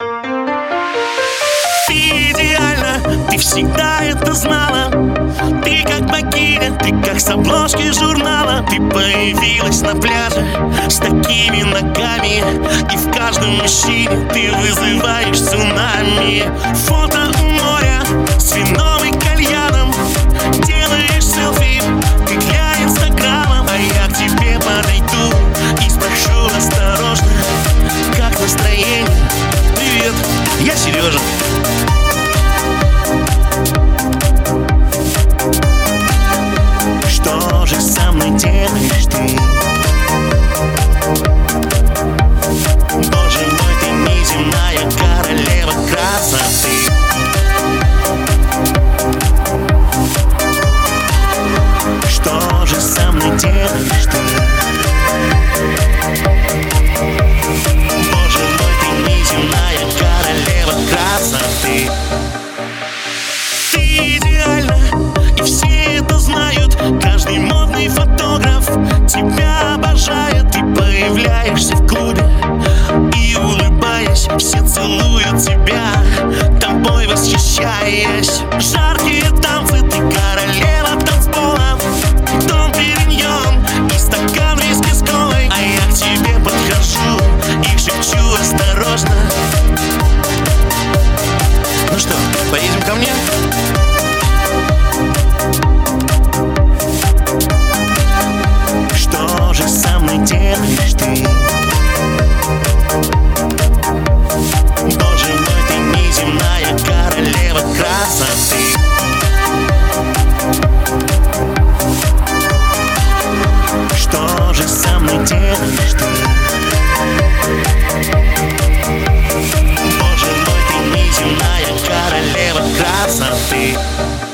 Ты идеальна, ты всегда это знала. Ты как богиня, ты как с обложки журнала. Ты появилась на пляже с такими ногами. И в каждом мужчине ты вызываешь цунами. Фото у делаешь ты? Боже мой, ты неземная королева красоты Что же со мной делаешь ты? Тебя обожает Ты появляешься в клубе. И улыбаясь Все целуют тебя, тобой восхищаясь. Жаркие танцы, ты королева танцпола. Дом периньон и стакан виски с колой. А я к тебе подхожу и шепчу осторожно мной делаешь ты? Боже мой, ты неземная королева красоты Что же со мной делаешь ты? Боже мой, ты неземная королева красоты